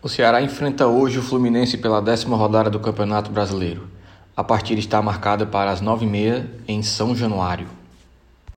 O Ceará enfrenta hoje o Fluminense pela décima rodada do Campeonato Brasileiro. A partida está marcada para as nove e meia em São Januário.